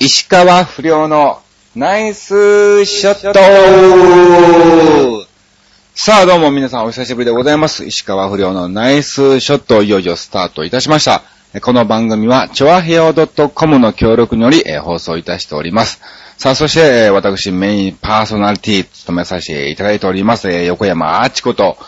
石川不良のナイスショットさあどうも皆さんお久しぶりでございます。石川不良のナイスショットをいよいよスタートいたしました。この番組は、チョアヘオ .com の協力により、放送いたしております。さあ、そして、私メインパーソナリティ務めさせていただいております、横山あちこと、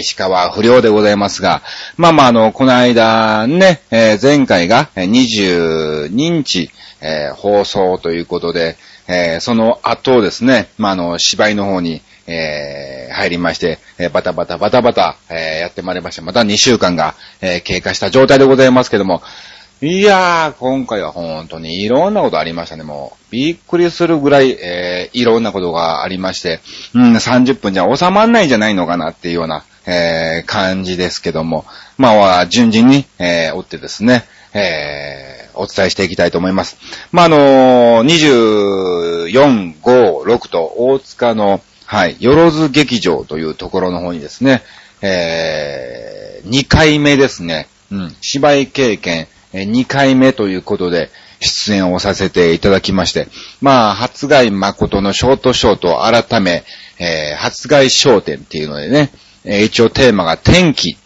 石川不良でございますが、まあまあ、あの、この間ね、前回が22日、えー放送ということで、えーその後ですね、まあ、あの、芝居の方に、えー入りまして、えーバタバタバタバタ、えーやってまいりまして、また2週間が、えー経過した状態でございますけども、いやー、今回は本当にいろんなことありましたね。もう、びっくりするぐらい、えーいろんなことがありまして、うん、30分じゃ収まんないんじゃないのかなっていうような、えー感じですけども、まあ、順々に、えー追ってですね、えーお伝えしていきたいと思います。まあ、あのー24、5、6と大塚の、はい、よろず劇場というところの方にですね、えー、2回目ですね、うん、芝居経験、え2回目ということで、出演をさせていただきまして、まあ、初外誠のショートショート改め、えー、初外商店っていうのでね、え一応テーマが天気、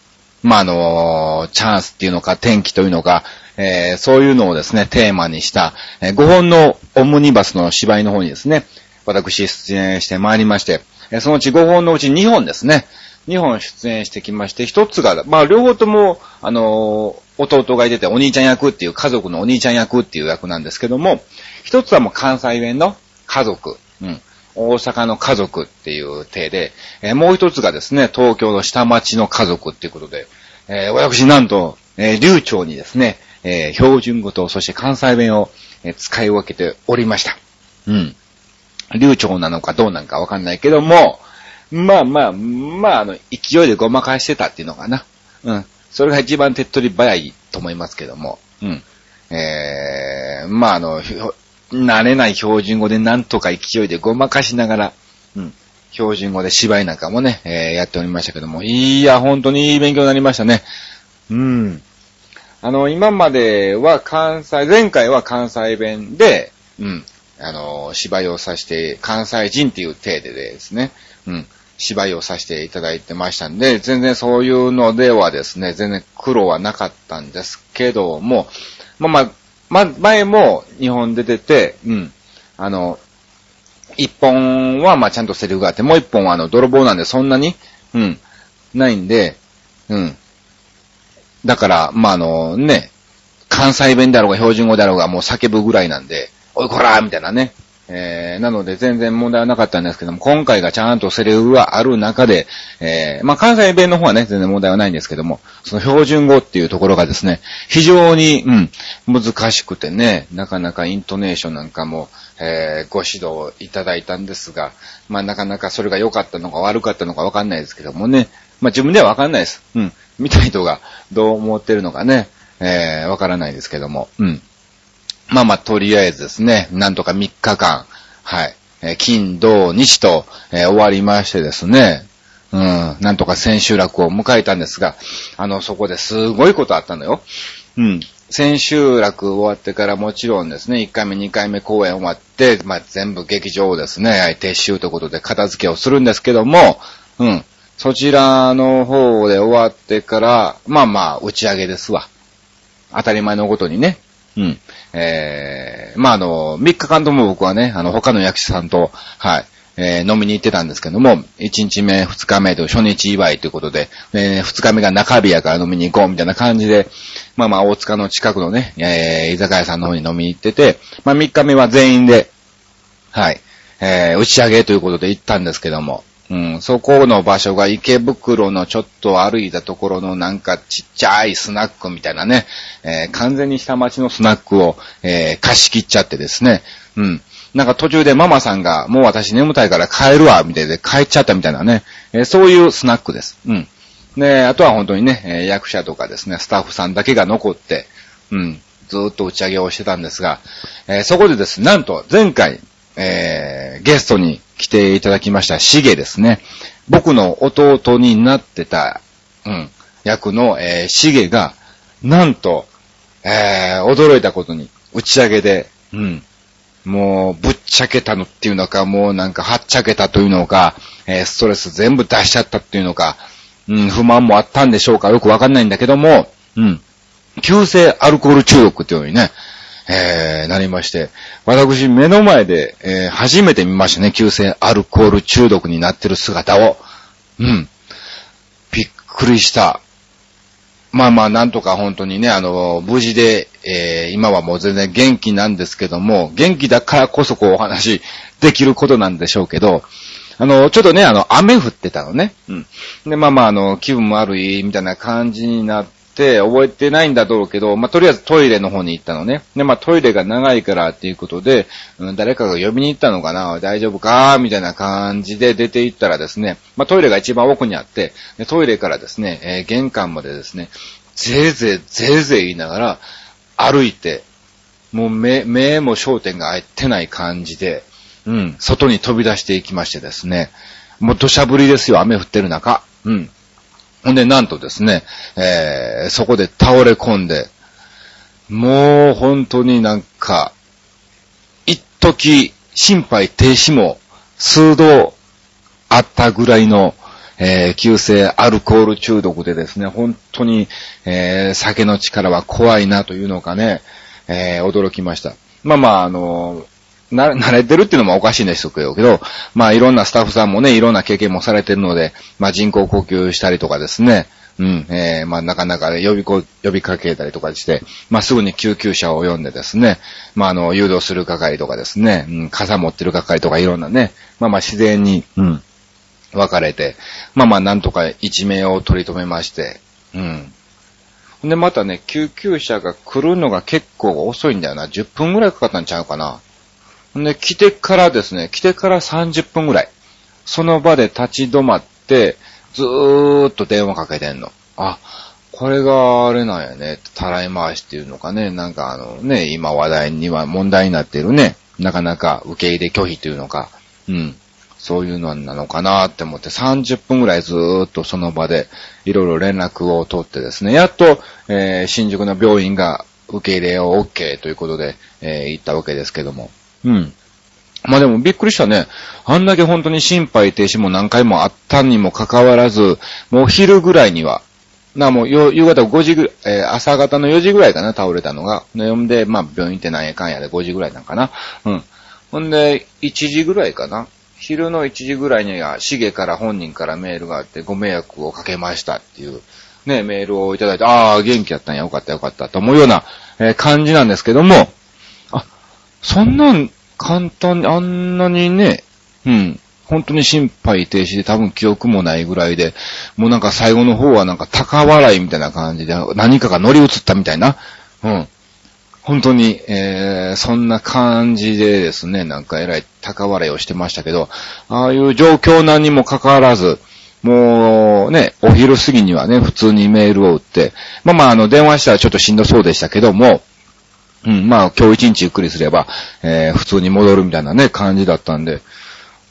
まあ、あのチャンスっていうのか天気というのか、えーそういうのをですね、テーマにした、え5本のオムニバスの芝居の方にですね、私出演してまいりまして、えーそのうち5本のうち2本ですね、2本出演してきまして、1つが、まあ両方とも、あの弟がいててお兄ちゃん役っていう家族のお兄ちゃん役っていう役なんですけども、1つはもう関西弁の家族、うん、大阪の家族っていう体で、えーもう1つがですね、東京の下町の家族っていうことで、えー私なんと、えー流暢にですね、えー標準語とそして関西弁を、え使い分けておりました。うん。流暢なのかどうなのかわかんないけども、まあまあ、まあ、あの、勢いでごまかしてたっていうのかな。うん。それが一番手っ取り早いと思いますけども。うん。えー、まああの、慣れない標準語でなんとか勢いでごまかしながら、うん。標準語で芝居なんかもね、えーやっておりましたけども。いや、本当にいい勉強になりましたね。うん。あの、今までは関西、前回は関西弁で、うん、あの、芝居をさせて、関西人っていう体でですね、うん、芝居をさせていただいてましたんで、全然そういうのではですね、全然苦労はなかったんですけども、まあまあ、ま、前も日本で出てて、うん、あの、一本はまちゃんとセリフがあって、もう一本はあの、泥棒なんでそんなに、うん、ないんで、うん、だから、まあ、あの、ね、関西弁だろうが標準語だろうがもう叫ぶぐらいなんで、おいこらーみたいなね。えー、なので全然問題はなかったんですけども、今回がちゃんとセリフがある中で、えー、まあ、関西弁の方はね、全然問題はないんですけども、その標準語っていうところがですね、非常に、うん、難しくてね、なかなかイントネーションなんかも、えー、ご指導いただいたんですが、まあ、なかなかそれが良かったのか悪かったのかわかんないですけどもね、まあ、自分ではわかんないです。うん。見た人がどう思ってるのかね、えー、わからないですけども、うん。まあまあ、とりあえずですね、なんとか3日間、はい、えー金、土、日と、えー終わりましてですね、うん、なんとか千秋楽を迎えたんですが、あの、そこですごいことあったのよ。うん。千秋楽終わってからもちろんですね、1回目、2回目公演終わって、まあ、全部劇場をですね、はい撤収ということで片付けをするんですけども、うん。そちらの方で終わってから、まあまあ、打ち上げですわ。当たり前のことにね。うん。えー、まああの、3日間とも僕はね、あの、他の役者さんと、はい、えー飲みに行ってたんですけども、1日目、2日目と初日祝いということで、えー2日目が中日やから飲みに行こうみたいな感じで、まあまあ、大塚の近くのね、えー、居酒屋さんの方に飲みに行ってて、まあ3日目は全員で、はい。えー、打ち上げということで行ったんですけども、うん、そこの場所が池袋のちょっと歩いたところのなんかちっちゃいスナックみたいなね、えー完全に下町のスナックを、えー貸し切っちゃってですね、うん。なんか途中でママさんが、もう私眠たいから帰るわ、みたいで帰っちゃったみたいなね、えーそういうスナックです。うん。で、あとは本当にね、え役者とかですね、スタッフさんだけが残って、うん、ずっと打ち上げをしてたんですが、えそこでですね、なんと前回、えーゲストに来ていただきました、シゲですね。僕の弟になってた、うん、役の、えーシゲが、なんと、えー驚いたことに、打ち上げで、うん、もう、ぶっちゃけたのっていうのか、もうなんか、はっちゃけたというのか、えー、ストレス全部出しちゃったっていうのか、うん、不満もあったんでしょうかよくわかんないんだけども、うん。急性アルコール中毒っていうのにね、えー、なりまして、私目の前で、えー、初めて見ましたね、急性アルコール中毒になってる姿を。うん。びっくりした。まあまあ、なんとか本当にね、あの、無事で、えー、今はもう全然元気なんですけども、元気だからこそこうお話できることなんでしょうけど、あの、ちょっとね、あの、雨降ってたのね。うん。で、まあまあ、あの、気分も悪い、みたいな感じになって、覚えてないんだろうけど、まあ、とりあえずトイレの方に行ったのね。で、まあ、トイレが長いからっていうことで、うん、誰かが呼びに行ったのかな？大丈夫か？みたいな感じで出て行ったらですね、まあ、トイレが一番奥にあって、でトイレからですね、えー、玄関までですね、ぜいぜい、ぜいぜい言いながら、歩いて、もう目、目も焦点が合ってない感じで、うん、外に飛び出していきましてですね、もう土砂降りですよ、雨降ってる中。うん。ほんで、なんとですね、えー、そこで倒れ込んで、もう本当になんか、一時心肺停止も数度あったぐらいの、えー、急性アルコール中毒でですね、本当に、えー、酒の力は怖いなというのかね、えー、驚きました。まあまあ、あのな、慣れてるっていうのもおかしいんですけど、まあいろんなスタッフさんもね、いろんな経験もされてるので、まあ人工呼吸したりとかですね、うん、えー、まあなかなか、ね、呼びこ、呼びかけたりとかして、まあすぐに救急車を呼んでですね、まああの、誘導する係とかですね、うん、傘持ってる係とかいろんなね、まあまあ自然に、うん、分かれて、まあまあなんとか一命を取り留めまして、うん。で、またね、救急車が来るのが結構遅いんだよな。10分ぐらいかかったんちゃうかな。で、来てからですね、来てから30分ぐらい、その場で立ち止まって、ずーっと電話かけてんの。あ、これがあれなんやね、たらい回しっていうのかね、なんかあのね、今話題には問題になってるね、なかなか受け入れ拒否というのか、うん。そういうのなのかなって思って30分ぐらいずーっとその場でいろいろ連絡を取ってですね、やっと、えー、新宿の病院が受け入れを OK ということで、えー、行ったわけですけども。うん。まあでもびっくりしたね。あんだけ本当に心肺停止も何回もあったにもかかわらず、もう昼ぐらいには、な、もう夕方5時ぐらい、えー、朝方の4時ぐらいかな、倒れたのが。ねんで、まあ病院って何やかんやで5時ぐらいなんかな。うん。ほんで、1時ぐらいかな。昼の1時ぐらいには、シゲから本人からメールがあって、ご迷惑をかけましたっていう、ね、メールをいただいて、ああ、元気やったんや、よかったよかった、と思うような、えー、感じなんですけども、そんなん簡単に、あんなにね、うん、本当に心肺停止で多分記憶もないぐらいで、もうなんか最後の方はなんか高笑いみたいな感じで、何かが乗り移ったみたいな、うん。本当に、えー、そんな感じでですね、なんか偉い高笑いをしてましたけど、ああいう状況何にもかかわらず、もうね、お昼過ぎにはね、普通にメールを打って、まあまああの、電話したらちょっとしんどそうでしたけども、うん、まあ今日一日ゆっくりすれば、えー、普通に戻るみたいなね、感じだったんで、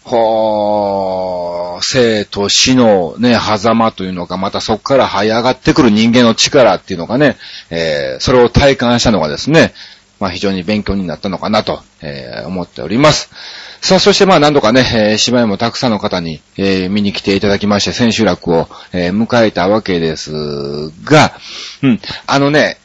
はぁ、生と死のね、狭間というのが、またそこから這い上がってくる人間の力っていうのがね、えー、それを体感したのがですね、まあ非常に勉強になったのかなと、えー、思っております。さあ、そしてまあ何度かね、えー、芝居もたくさんの方に、えー、見に来ていただきまして、千秋楽を、えー、迎えたわけですが、うん、あのね、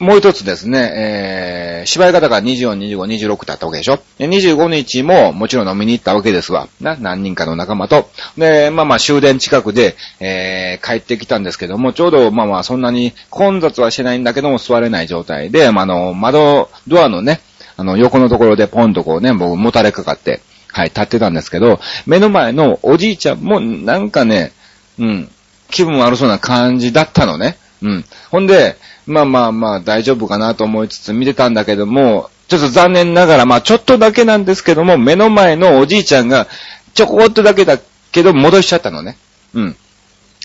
もう一つですね、えー、芝居方が24、25、26だったわけでしょ ?25 日ももちろん飲みに行ったわけですわ。な、何人かの仲間と。で、まあまあ終電近くで、えー、帰ってきたんですけども、ちょうどまあまあそんなに混雑はしてないんだけども座れない状態で、ま、あの、窓、ドアのね、あの、横のところでポンとこうね、僕もたれかかって、はい、立ってたんですけど、目の前のおじいちゃんもなんかね、うん、気分悪そうな感じだったのね。うん。ほんで、まあまあまあ大丈夫かなと思いつつ見てたんだけども、ちょっと残念ながら、まあちょっとだけなんですけども、目の前のおじいちゃんが、ちょこっとだけだけど戻しちゃったのね。うん。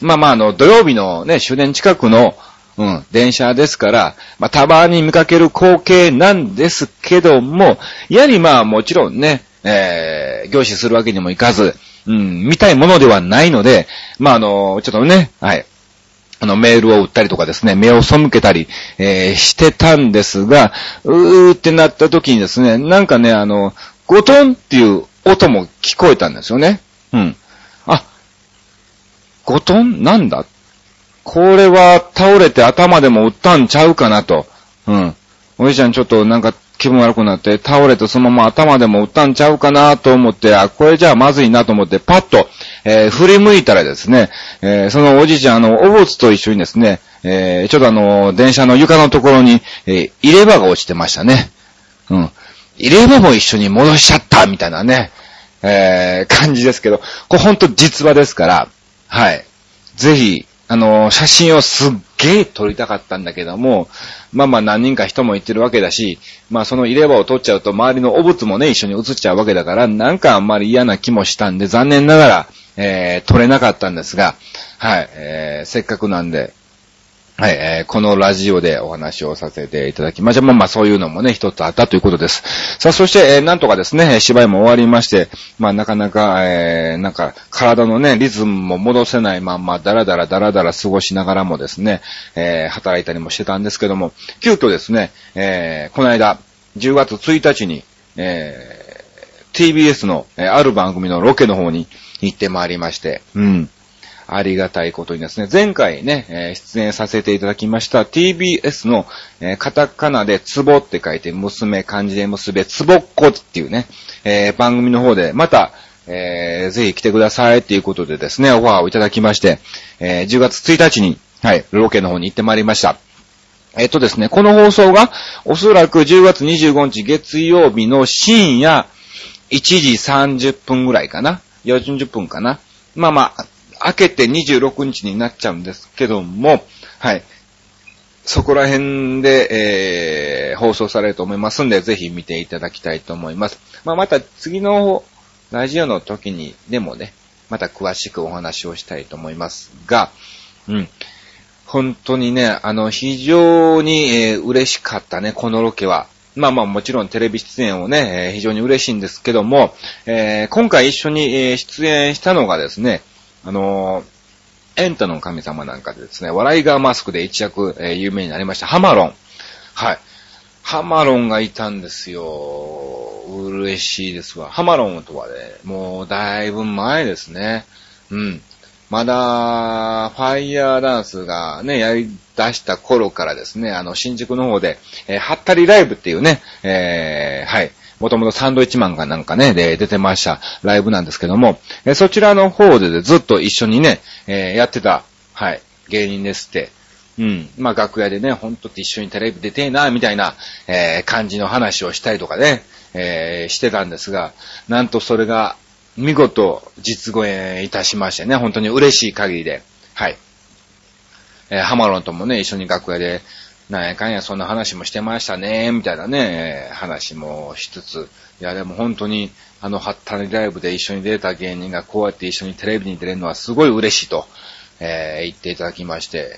まあまああの、土曜日のね、終電近くの、うん、電車ですから、まあたまに見かける光景なんですけども、やはりまあもちろんね、えー、凝視するわけにもいかず、うん、見たいものではないので、まああの、ちょっとね、はい、あの、メールを打ったりとかですね、目を背けたり、えー、してたんですが、うーってなった時にですね、なんかね、あの、ゴトンっていう音も聞こえたんですよね。うん。あ、ゴトン？なんだ？これは倒れて頭でも打ったんちゃうかなと。うん。おじちゃんちょっとなんか気分悪くなって倒れてそのまま頭でも打ったんちゃうかなと思って、あ、これじゃあまずいなと思ってパッと、えー、振り向いたらですね、えー、そのおじいちゃんあの、お物と一緒にですね、えー、ちょっとあの、電車の床のところに、え入れ歯が落ちてましたね。うん。入れ歯も一緒に戻しちゃったみたいなね、え感じですけど、これほんと実話ですから、はい。ぜひ、あの、写真をすっげえ撮りたかったんだけども、まあまあ何人か人も言ってるわけだし、まあその入れ歯を取っちゃうと周りの汚物もね、一緒に映っちゃうわけだから、なんかあんまり嫌な気もしたんで、残念ながら、えー、撮れなかったんですが、はい、えー、せっかくなんで、はい、えー、このラジオでお話をさせていただきました。まあまあそういうのもね、一つあったということです。さあ、そして、えー、なんとかですね、芝居も終わりまして、まあなかなか、えー、なんか、体のね、リズムも戻せないまんま、だらだらだらだら過ごしながらもですね、えー、働いたりもしてたんですけども、急遽ですね、えー、この間、10月1日に、えー、TBS の、えー、ある番組のロケの方に行ってまいりまして、うん。ありがたいことにですね、前回ね、えー、出演させていただきました TBS の、えー、カタカナでツボって書いて娘、漢字で結べ、ツボっ子っていうね、えー、番組の方で、また、えー、ぜひ来てくださいっていうことでですね、オファーをいただきまして、えー、10月1日に、はい、ロケの方に行ってまいりました。えっとですね、この放送が、おそらく10月25日月曜日の深夜1時30分ぐらいかな。40分かな。まあまあ、明けて26日になっちゃうんですけども、はい。そこら辺で、えー、放送されると思いますんで、ぜひ見ていただきたいと思います。まあ、また次のラジオの時にでもね、また詳しくお話をしたいと思いますが、うん。本当にね、あの、非常に、えー、嬉しかったね、このロケは。まあまあもちろんテレビ出演をね、えー、非常に嬉しいんですけども、えー、今回一緒に、出演したのがですね、あのエンタの神様なんかでですね、笑いがマスクで一躍、え有名になりました、ハマロン。はい。ハマロンがいたんですよ。嬉しいですわ。ハマロンとはね、もうだいぶ前ですね。うん。まだ、ファイヤーダンスがね、やり出した頃からですね、あの、新宿の方で、えー、ハッタリライブっていうね、えー、はい、もともとサンドイッチマンがなんかね、で、出てましたライブなんですけども、えー、そちらの方で、ずっと一緒にね、えー、やってた、はい、芸人ですって。うん。まあ、楽屋でね、ほんと一緒にテレビ出てえな、みたいな、えー、感じの話をしたりとかね、えー、してたんですが、なんとそれが、見事、実現いたしましてね、本当に嬉しい限りで、はい。えー、ハマロンともね、一緒に楽屋で、なんやかんやそんな話もしてましたね、みたいなね、話もしつつ、いやでも本当に、あの、ハッタリライブで一緒に出た芸人がこうやって一緒にテレビに出れるのはすごい嬉しいと、えー、言っていただきまして、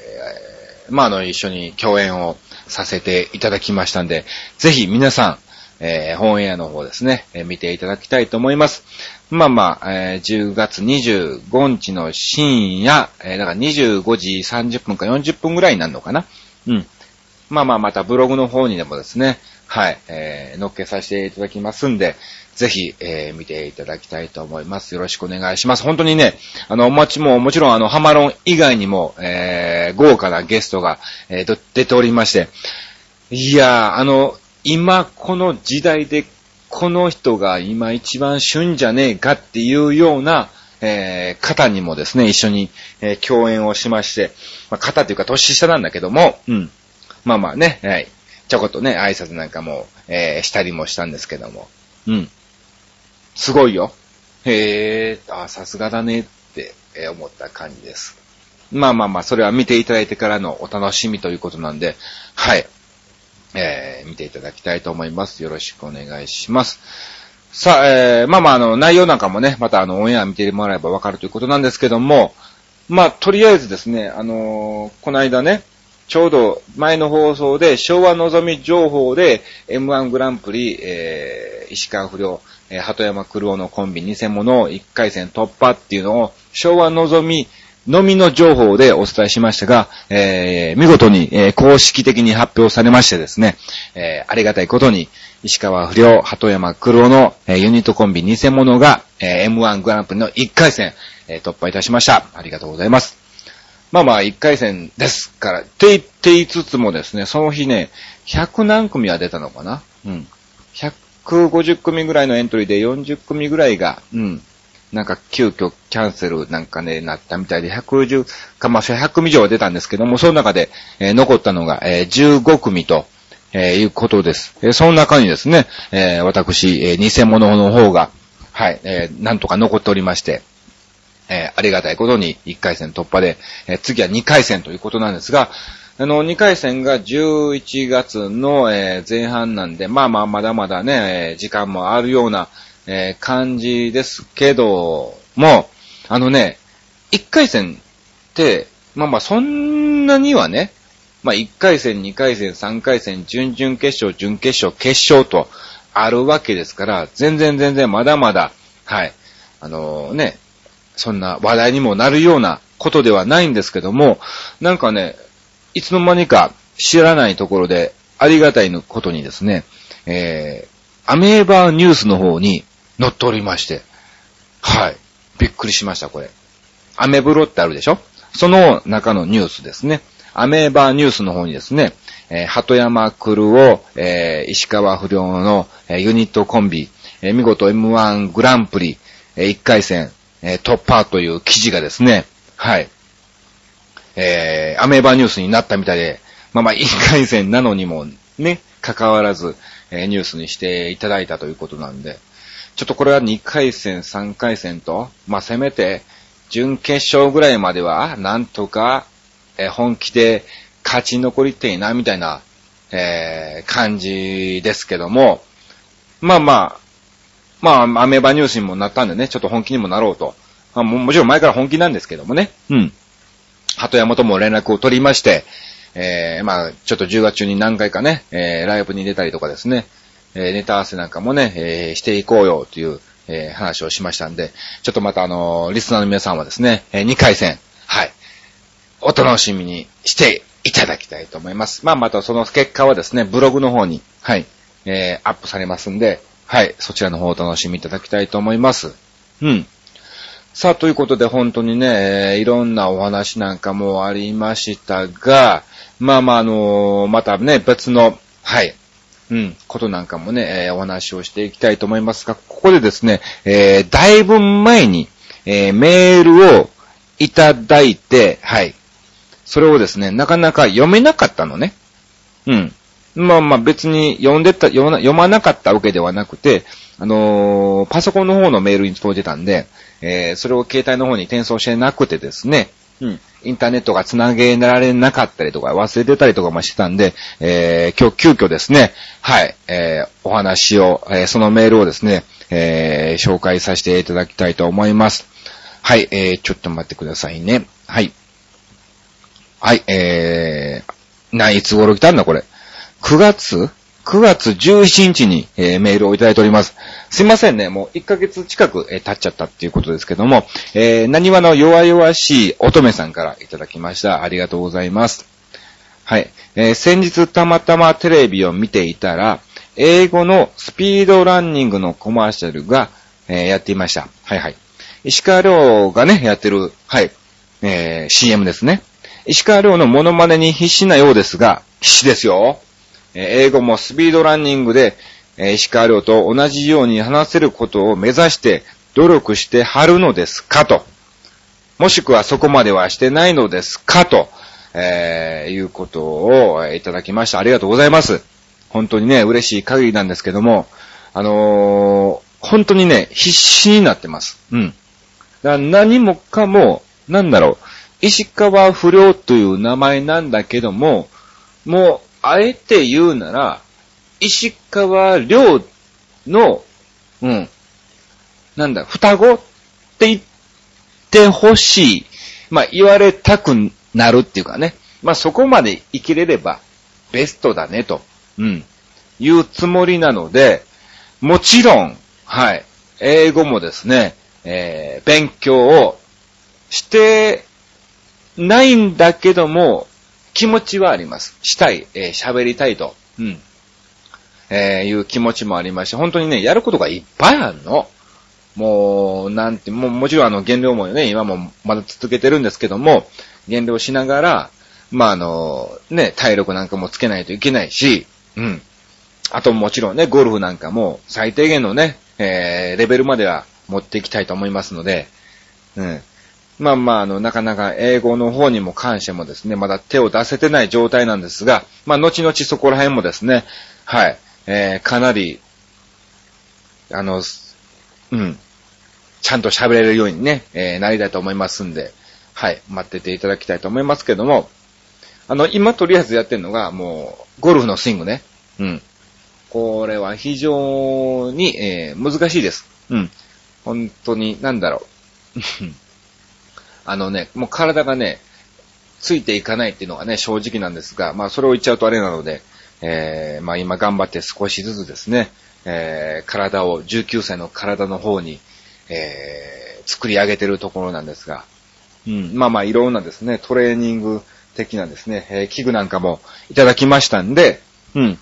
えー、まあ、あの、一緒に共演をさせていただきましたんで、ぜひ皆さん、えー、本エアの方ですね、えー、見ていただきたいと思います。まあまあ、えー、10月25日の深夜、えー、だから25時30分か40分ぐらいになるのかな。うん。まあまあ、またブログの方にでもですね、はい、えー、載っけさせていただきますんで、ぜひ、えー、見ていただきたいと思います。よろしくお願いします。本当にね、あの、お待ちも、もちろんあの、ハマロン以外にも、えー、豪華なゲストが、えー、出ておりまして、いやー、あの、今、この時代で、この人が今一番旬じゃねえかっていうような、えー、方にもですね、一緒に、えー、共演をしまして、まあ、方というか年下なんだけども、うん。まあまあね、はい。ちょこっとね、挨拶なんかも、えー、したりもしたんですけども。うん。すごいよ。へえ、あ、さすがだねって、え思った感じです。まあまあまあ、それは見ていただいてからのお楽しみということなんで、はい。えー、見ていただきたいと思います。よろしくお願いします。さあ、えー、まあまあ、あの、内容なんかもね、またあの、オンエア見てもらえばわかるということなんですけども、まあ、とりあえずですね、あのー、この間ね、ちょうど前の放送で昭和のぞみ情報で M1 グランプリ、えー、石川不良、えー、鳩山黒尾のコンビ偽物を1回戦突破っていうのを昭和のぞみのみの情報でお伝えしましたが、えー、見事に、えー、公式的に発表されましてですね、えー、ありがたいことに、石川不良、鳩山黒の、えー、ユニットコンビ偽物が、えー、M1 グランプリの1回戦、えー、突破いたしました。ありがとうございます。まあまあ、1回戦ですから、って言って言いつつもですね、その日ね、100何組は出たのかな？うん。150組ぐらいのエントリーで40組ぐらいが、うん、なんか急遽キャンセルなんかね、なったみたいで、110か、まあ、100組以上は出たんですけども、その中で、えー、残ったのが、えー、15組と、えー、いうことです。えー、その中にですね、えー、私、えー、偽物の方が、はい、えー、なんとか残っておりまして、えー、ありがたいことに1回戦突破で、えー、次は2回戦ということなんですが、あの、2回戦が11月の、えー、前半なんで、まあまあ、まだまだね、えー、時間もあるような、えー、感じですけども、あのね、1回戦って、まあまあそんなにはね、まあ1回戦、2回戦、3回戦、準々決勝、準決勝、決勝とあるわけですから、全然全然まだまだ、はい、あのー、ね、そんな話題にもなるようなことではないんですけども、なんかね、いつの間にか知らないところでありがたいことにですね、えー、アメーバーニュースの方に載っておりまして。はい。びっくりしました、これ。アメブロってあるでしょ？その中のニュースですね。アメーバーニュースの方にですね、えー、鳩山クルを、えー、石川不良の、えー、ユニットコンビ、えー、見事 M1 グランプリ、えー、1回戦、えー、突破という記事がですね、はい。えー、アメーバーニュースになったみたいで、まあまあ、1回戦なのにもね、関わらず、えー、ニュースにしていただいたということなんで、ちょっとこれは2回戦、3回戦と、まあ、せめて、準決勝ぐらいまでは、なんとか、え本気で勝ち残りていな、みたいな、えー、感じですけども、まあまあ、まあ、アメーバニュースにもなったんでね、ちょっと本気にもなろうと。まあ、ももちろん前から本気なんですけどもね。うん。鳩山とも連絡を取りまして、えー、まあ、ちょっと10月中に何回かね、えー、ライブに出たりとかですね、えネタ合わせなんかもね、えしていこうよという、え話をしましたんで、ちょっとまたあのリスナーの皆さんはですね、え2回戦、はい、お楽しみにしていただきたいと思います。まあ、またその結果はですね、ブログの方に、はい、えー、アップされますんで、はい、そちらの方をお楽しみいただきたいと思います。うん。さあ、ということで本当にね、えー、いろんなお話なんかもありましたが、まあまあ、あのー、またね、別の、はい、うん、ことなんかもね、えー、お話をしていきたいと思いますが、ここでですね、えー、だいぶ前に、えー、メールをいただいて、はい。それをですね、なかなか読めなかったのね。うん。まあまあ別に読んでた、読まなかったわけではなくて、あのー、パソコンの方のメールに届いてたんで、えー、それを携帯の方に転送してなくてですね、うん。インターネットが繋げられなかったりとか、忘れてたりとかもしてたんで、えー、今日急遽ですね、はい、えー、お話を、えー、そのメールをですね、えー、紹介させていただきたいと思います。はい、えー、ちょっと待ってくださいね。はい。はい、えー、な、いつ頃来たんだこれ？9月？9月17日に、えー、メールをいただいております。すいませんね、もう1ヶ月近く、えー、経っちゃったっていうことですけども、えー、何話の弱々しい乙女さんからいただきました。ありがとうございます。はい。えー、先日たまたまテレビを見ていたら、英語のスピードランニングのコマーシャルが、えー、やっていました。はいはい。石川亮がね、やってる、はい、えー、CM ですね。石川亮のモノマネに必死なようですが、必死ですよ。英語もスピードランニングで、石川遼と同じように話せることを目指して努力してはるのですかと。もしくはそこまではしてないのですかと、えー、いうことをいただきました。ありがとうございます。本当にね、嬉しい限りなんですけども、あのー、本当にね、必死になってます。うん。だから何もかも、なんだろう、石川不良という名前なんだけども、もう、あえて言うなら、石川亮の、うん、なんだ、双子って言ってほしい。まあ、言われたくなるっていうかね。まあ、そこまで生きれればベストだねと、うん、いうつもりなので、もちろん、はい、英語もですね、えー、勉強をしてないんだけども、気持ちはあります。したい、えー、喋りたいと。うん。えー、いう気持ちもありまして、本当にね、やることがいっぱいあるの。もう、なんて、ももちろんあの、減量もね、今もまだ続けてるんですけども、減量しながら、まあ、あの、ね、体力なんかもつけないといけないし、うん。あともちろんね、ゴルフなんかも最低限のね、えー、レベルまでは持っていきたいと思いますので、うん。まあまあ、あの、なかなか英語の方にも関してもですね、まだ手を出せてない状態なんですが、まあ、後々そこら辺もですね、はい、えー、かなり、あの、うん、ちゃんと喋れるようにね、えー、なりたいと思いますんで、はい、待ってていただきたいと思いますけども、あの、今とりあえずやってるのが、もう、ゴルフのスイングね。うん。これは非常に、えー、難しいです。うん。本当に、なんだろう。あのね、もう体がね、ついていかないっていうのがね、正直なんですが、まあそれを言っちゃうとあれなので、えー、まあ今頑張って少しずつですね、えー、体を、19歳の体の方に、えー、作り上げてるところなんですが、うん、まあまあいろんなですね、トレーニング的なですね、えー、器具なんかもいただきましたんで、うん、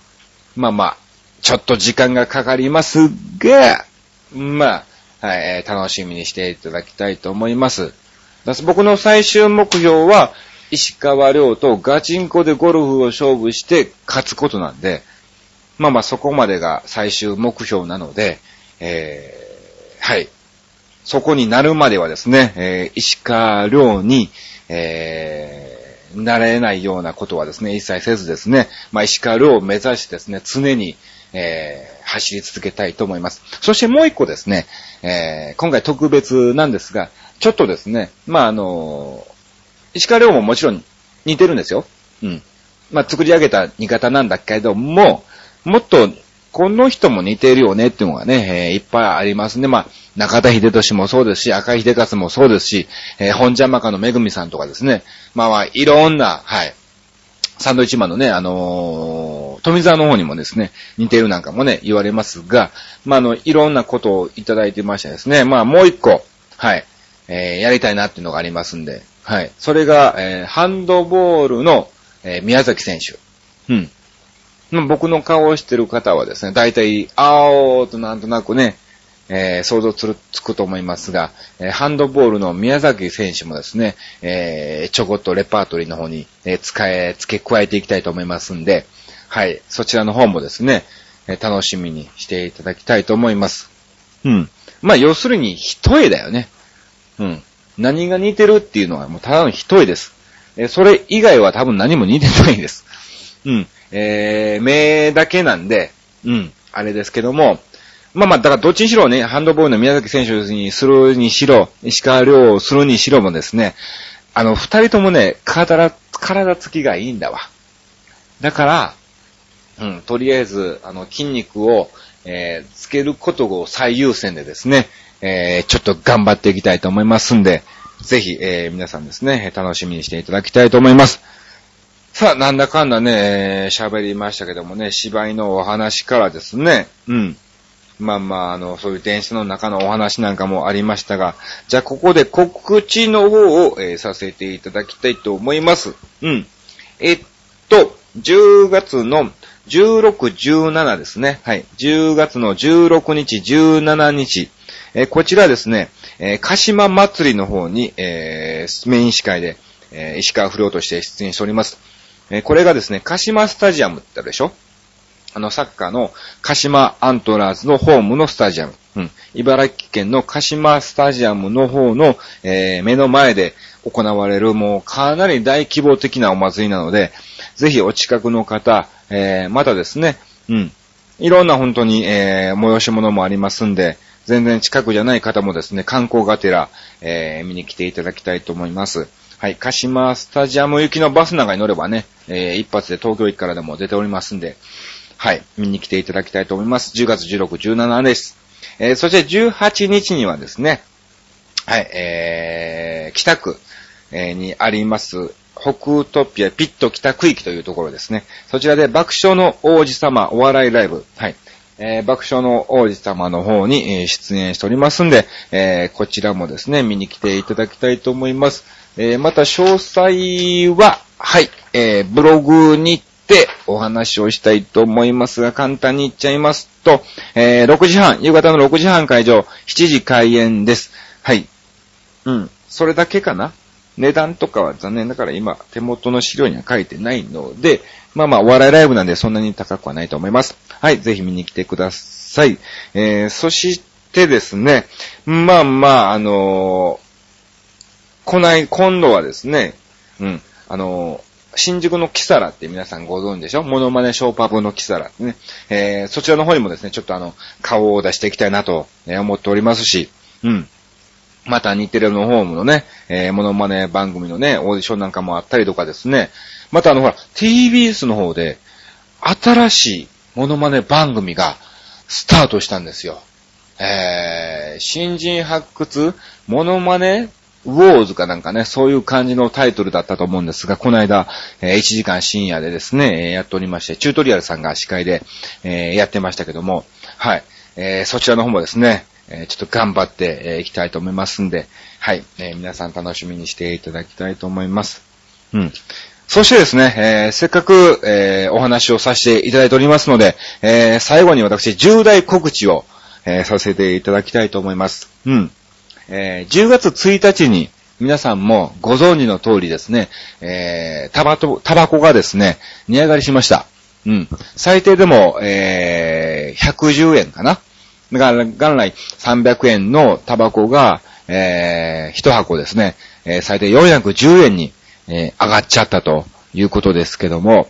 まあまあ、ちょっと時間がかかりますが、まあ、はい、楽しみにしていただきたいと思います。僕の最終目標は、石川遼とガチンコでゴルフを勝負して勝つことなんで、まあまあそこまでが最終目標なので、えー、はい。そこになるまではですね、えー、石川遼に、えー、なれないようなことはですね、一切せずですね、まあ石川遼を目指してですね、常に、えー、走り続けたいと思います。そしてもう一個ですね、えー、今回特別なんですが、ちょっとですね、まあ、あの、石川遼ももちろん似てるんですよ。うん。まあ、作り上げた似方なんだけども、もっと、この人も似てるよねっていうのがね、えー、いっぱいありますね。まあ、中田秀俊もそうですし、赤井秀勝もそうですし、えー、本邪魔家のめぐみさんとかですね。まあまあ、いろんな、はい。サンドイッチマンのね、あのー、富澤の方にもですね、似てるなんかもね、言われますが、まあ、あの、いろんなことをいただいてましてですね、まあ、もう一個、はい。えー、やりたいなっていうのがありますんで、はい。それが、えー、ハンドボールの、えー、宮崎選手。うん。僕の顔をしてる方はですね、大体、あーとなんとなくね、えー、想像つる、つくと思いますが、えー、ハンドボールの宮崎選手もですね、えー、ちょこっとレパートリーの方に、え使え、付け加えていきたいと思いますんで、はい、そちらの方もですね、え楽しみにしていただきたいと思います。うん。まあ、要するに、一重だよね。うん。何が似てるっていうのはもうただの一重です。えそれ以外は多分何も似てないです。うん。えー、目だけなんで、うん、あれですけども、まあまあ、だからどっちにしろね、ハンドボールの宮崎選手にするにしろ、石川遼をするにしろもですね、あの、二人ともね、体、体つきがいいんだわ。だから、うん、とりあえず、あの、筋肉を、えー、つけることを最優先でですね、えー、ちょっと頑張っていきたいと思いますんで、ぜひ、えー、皆さんですね、楽しみにしていただきたいと思います。さあ、なんだかんだね、喋、りましたけどもね、芝居のお話からですね、うん。まあまあ、あの、そういう電車の中のお話なんかもありましたが、じゃあここで告知の方を、えー、させていただきたいと思います。うん。えっと、10月の16、17ですね。はい。10月の16日、17日、え、こちらですね、え、鹿島祭りの方に、えー、メイン司会で、え、石川不良として出演しております。え、これがですね、鹿島スタジアムってあるでしょ？あの、サッカーの鹿島アントラーズのホームのスタジアム。うん。茨城県の鹿島スタジアムの方の、えー、目の前で行われるもうかなり大規模的なお祭りなので、ぜひお近くの方、えー、またですね、うん。いろんな本当に、えー、催し物もありますんで、全然近くじゃない方もですね、観光がてら、えー、見に来ていただきたいと思います。はい、鹿島スタジアム行きのバスなんかに乗ればね、えー、一発で東京駅からでも出ておりますんで、はい、見に来ていただきたいと思います。10月16、17です。えー、そして18日にはですね、はい、えー、北区、えー、にあります、北トピアピット北区域というところですね。そちらで爆笑の王子様お笑いライブ、はい、えー、爆笑の王子様の方に、出演しておりますんで、えー、こちらもですね、見に来ていただきたいと思います。えー、また詳細は、はい、え、ブログにてお話をしたいと思いますが、簡単に言っちゃいますと、え、6時半、夕方の6時半会場、7時開演です。はい。うん。それだけかな？値段とかは残念ながら今、手元の資料には書いてないので、まあまあ、お笑いライブなんでそんなに高くはないと思います。はい、ぜひ見に来てください。えー、そしてですね、まあまあ、あのー、こない、今度はですね、うん、あのー、新宿のキサラって皆さんご存知でしょ？モノマネショーパブのキサラってね。えー、そちらの方にもですね、ちょっとあの、顔を出していきたいなと、思っておりますし、うん。また日テレのホームのね、えー、モノマネ番組のね、オーディションなんかもあったりとかですね。またあのほら、TBS の方で、新しいモノマネ番組がスタートしたんですよ。えー、新人発掘モノマネウォーズかなんかね、そういう感じのタイトルだったと思うんですが、この間、えー、1時間深夜でですね、やっておりまして、チュートリアルさんが司会で、えー、やってましたけども、はい、えー、そちらの方もですね、えちょっと頑張ってい、えきたいと思いますんで、はい、え皆さん楽しみにしていただきたいと思います。うん。そしてですね、えー、せっかく、えー、お話をさせていただいておりますので、え、最後に私、重大告知を、えさせていただきたいと思います。うん。え10月1日に、皆さんもご存知の通りですね、えタバコ、タバコがですね、値上がりしました。うん。最低でも、え110円かな。だから、元来300円のタバコが、えー、1箱ですね、えー、最低410円に、えー、上がっちゃったということですけども、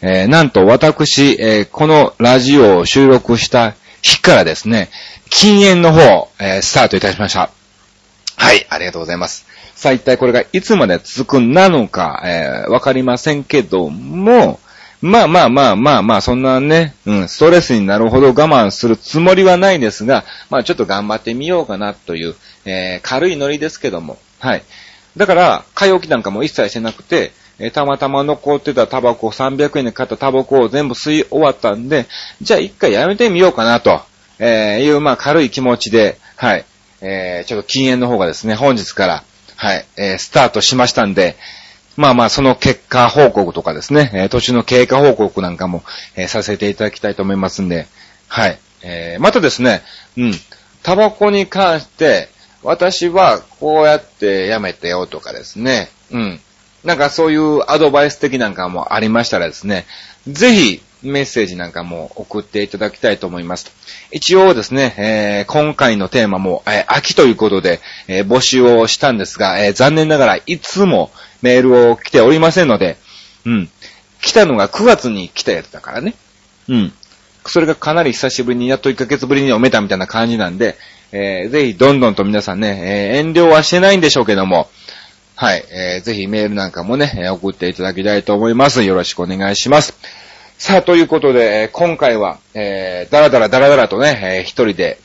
えー、なんと私、えー、このラジオを収録した日からですね、禁煙の方、えー、スタートいたしました。はい、ありがとうございます。さあ一体これがいつまで続くなのか、えー、わかりませんけども、まあまあまあまあまあ、そんなね、うん、ストレスになるほど我慢するつもりはないですが、まあちょっと頑張ってみようかなという、えー、軽いノリですけども、はい。だから、買い置きなんかも一切してなくて、え、たまたま残ってたタバコ、300円で買ったタバコを全部吸い終わったんで、じゃあ一回やめてみようかなと、えー、いう、まあ軽い気持ちで、はい。えー、ちょっと禁煙の方がですね、本日から、はい、えー、スタートしましたんで、まあまあ、その結果報告とかですね、えー、途中の経過報告なんかも、えー、させていただきたいと思いますんで、はい。えー、またですね、うん、タバコに関して、私はこうやってやめてよとかですね、うん。なんかそういうアドバイス的なんかもありましたらですね、ぜひメッセージなんかも送っていただきたいと思います。一応ですね、えー、今回のテーマも、えー、秋ということで、えー、募集をしたんですが、え残念ながらいつも、メールを来ておりませんので、うん。来たのが9月に来たやつだからね。うん。それがかなり久しぶりに、やっと1ヶ月ぶりに読めたみたいな感じなんで、えー、ぜひどんどんと皆さんね、えー、遠慮はしてないんでしょうけども、はい、えー、ぜひメールなんかもね、送っていただきたいと思います。よろしくお願いします。さあ、ということで、今回は、えー、だらだらだらだらとね、えー、一人で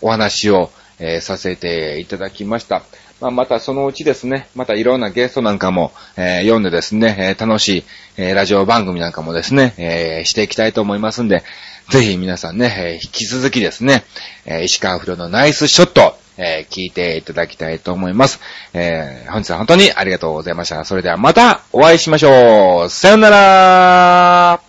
お話を、えー、させていただきました。まあ、またそのうちですね、またいろんなゲストなんかも、えー、読んでですね、え、楽しい、えー、ラジオ番組なんかもですね、えしていきたいと思いますんで、ぜひ皆さんね、え引き続きですね、え石川不良のナイスショット、え聞いていただきたいと思います。え本日は本当にありがとうございました。それではまたお会いしましょう。さよなら